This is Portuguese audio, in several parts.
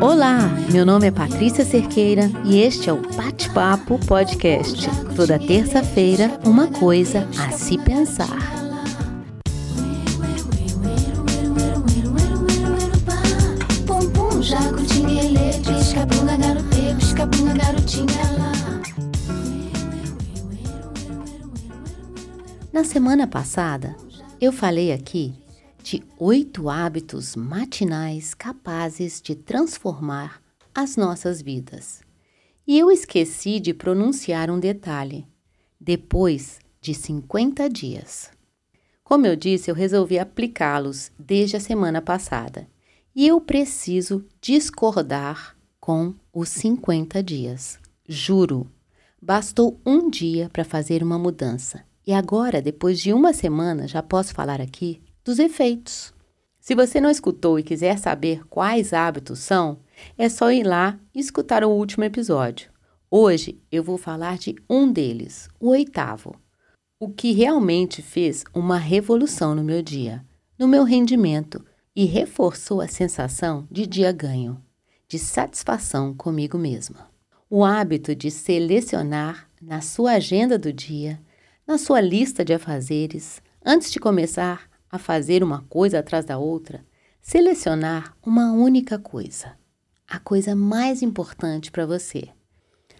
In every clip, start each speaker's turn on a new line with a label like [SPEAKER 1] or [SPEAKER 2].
[SPEAKER 1] Olá, meu nome é Patrícia Cerqueira e este é o Bate-Papo Podcast. Toda terça-feira, uma coisa a se pensar. Na semana passada, eu falei aqui de oito hábitos matinais capazes de transformar as nossas vidas. E eu esqueci de pronunciar um detalhe. Depois de 50 dias. Como eu disse, eu resolvi aplicá-los desde a semana passada. E eu preciso discordar com os 50 dias. Juro, bastou um dia para fazer uma mudança. E agora, depois de uma semana, já posso falar aqui dos efeitos. Se você não escutou e quiser saber quais hábitos são, é só ir lá e escutar o último episódio. Hoje eu vou falar de um deles, o oitavo, o que realmente fez uma revolução no meu dia, no meu rendimento e reforçou a sensação de dia ganho, de satisfação comigo mesma. O hábito de selecionar na sua agenda do dia na sua lista de afazeres, antes de começar a fazer uma coisa atrás da outra, selecionar uma única coisa, a coisa mais importante para você.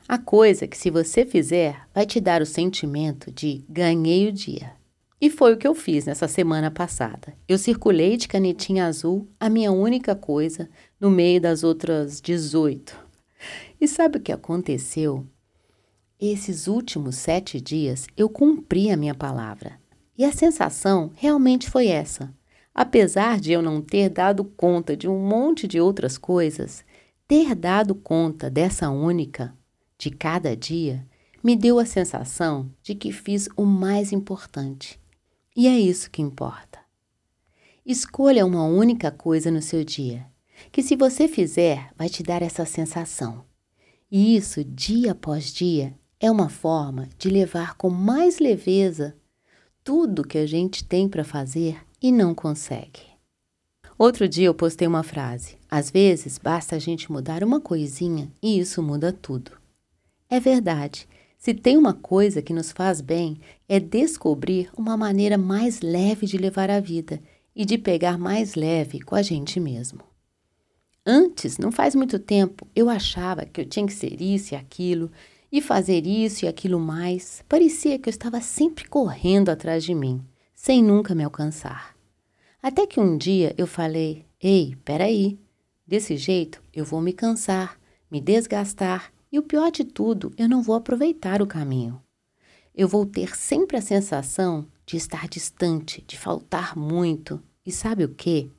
[SPEAKER 1] A coisa que, se você fizer, vai te dar o sentimento de ganhei o dia. E foi o que eu fiz nessa semana passada. Eu circulei de canetinha azul a minha única coisa no meio das outras 18. E sabe o que aconteceu? Esses últimos sete dias eu cumpri a minha palavra. E a sensação realmente foi essa. Apesar de eu não ter dado conta de um monte de outras coisas, ter dado conta dessa única, de cada dia, me deu a sensação de que fiz o mais importante. E é isso que importa. Escolha uma única coisa no seu dia, que se você fizer, vai te dar essa sensação. E isso, dia após dia, é uma forma de levar com mais leveza tudo que a gente tem para fazer e não consegue. Outro dia eu postei uma frase: às vezes basta a gente mudar uma coisinha e isso muda tudo. É verdade. Se tem uma coisa que nos faz bem, é descobrir uma maneira mais leve de levar a vida e de pegar mais leve com a gente mesmo. Antes, não faz muito tempo, eu achava que eu tinha que ser isso e aquilo, e fazer isso e aquilo mais, parecia que eu estava sempre correndo atrás de mim, sem nunca me alcançar. Até que um dia eu falei: Ei, peraí, desse jeito eu vou me cansar, me desgastar e o pior de tudo, eu não vou aproveitar o caminho. Eu vou ter sempre a sensação de estar distante, de faltar muito. E sabe o que?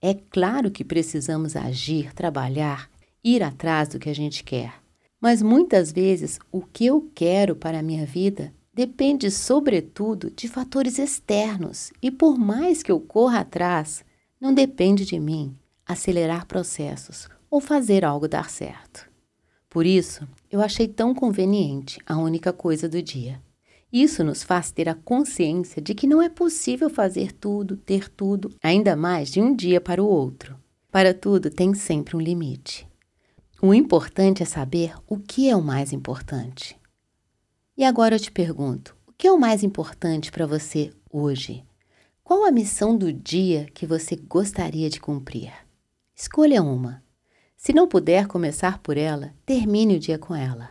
[SPEAKER 1] É claro que precisamos agir, trabalhar, ir atrás do que a gente quer. Mas muitas vezes o que eu quero para a minha vida depende, sobretudo, de fatores externos, e por mais que eu corra atrás, não depende de mim acelerar processos ou fazer algo dar certo. Por isso, eu achei tão conveniente a única coisa do dia. Isso nos faz ter a consciência de que não é possível fazer tudo, ter tudo, ainda mais de um dia para o outro. Para tudo tem sempre um limite. O importante é saber o que é o mais importante. E agora eu te pergunto: o que é o mais importante para você hoje? Qual a missão do dia que você gostaria de cumprir? Escolha uma. Se não puder começar por ela, termine o dia com ela.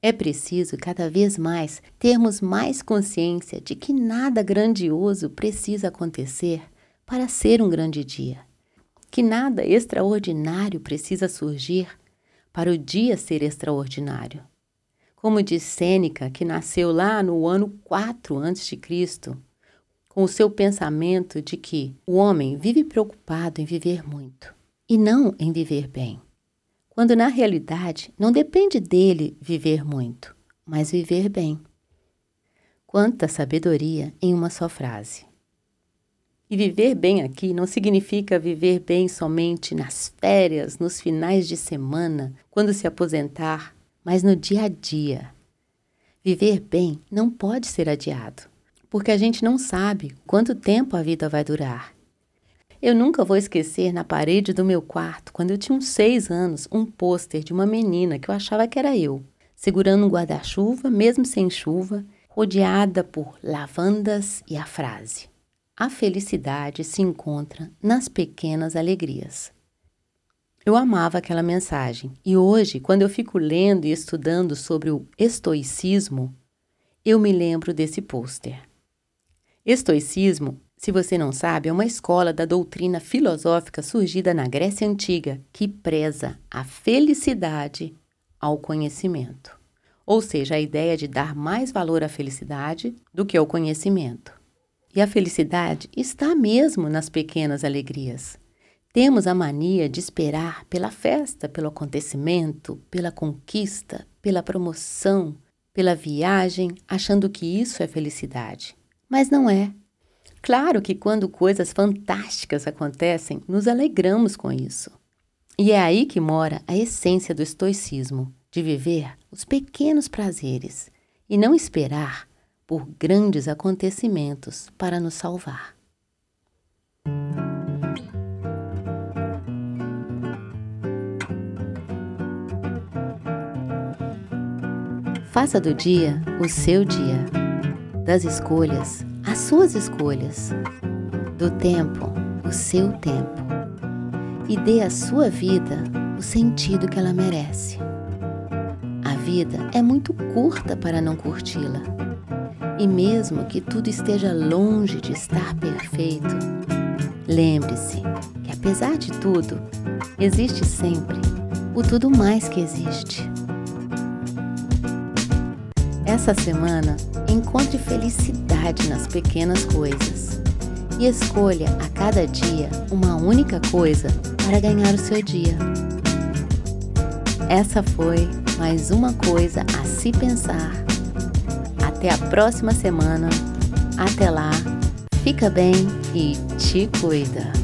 [SPEAKER 1] É preciso cada vez mais termos mais consciência de que nada grandioso precisa acontecer para ser um grande dia que nada extraordinário precisa surgir para o dia ser extraordinário. Como diz Sêneca, que nasceu lá no ano 4 a.C., com o seu pensamento de que o homem vive preocupado em viver muito e não em viver bem, quando na realidade não depende dele viver muito, mas viver bem. Quanta sabedoria em uma só frase. E viver bem aqui não significa viver bem somente nas férias, nos finais de semana, quando se aposentar, mas no dia a dia. Viver bem não pode ser adiado. porque a gente não sabe quanto tempo a vida vai durar. Eu nunca vou esquecer na parede do meu quarto, quando eu tinha uns seis anos, um pôster de uma menina que eu achava que era eu, segurando um guarda-chuva, mesmo sem chuva, rodeada por lavandas e a frase: A felicidade se encontra nas pequenas alegrias. Eu amava aquela mensagem e hoje, quando eu fico lendo e estudando sobre o estoicismo, eu me lembro desse pôster. Estoicismo se você não sabe, é uma escola da doutrina filosófica surgida na Grécia Antiga que preza a felicidade ao conhecimento. Ou seja, a ideia de dar mais valor à felicidade do que ao conhecimento. E a felicidade está mesmo nas pequenas alegrias. Temos a mania de esperar pela festa, pelo acontecimento, pela conquista, pela promoção, pela viagem, achando que isso é felicidade. Mas não é. Claro que quando coisas fantásticas acontecem, nos alegramos com isso. E é aí que mora a essência do estoicismo, de viver os pequenos prazeres e não esperar por grandes acontecimentos para nos salvar. Faça do dia o seu dia, das escolhas as suas escolhas, do tempo, o seu tempo, e dê à sua vida o sentido que ela merece. A vida é muito curta para não curti-la. E mesmo que tudo esteja longe de estar perfeito, lembre-se que apesar de tudo, existe sempre o tudo mais que existe. Essa semana, encontre felicidade nas pequenas coisas e escolha a cada dia uma única coisa para ganhar o seu dia. Essa foi mais uma coisa a se pensar. Até a próxima semana. Até lá, fica bem e te cuida.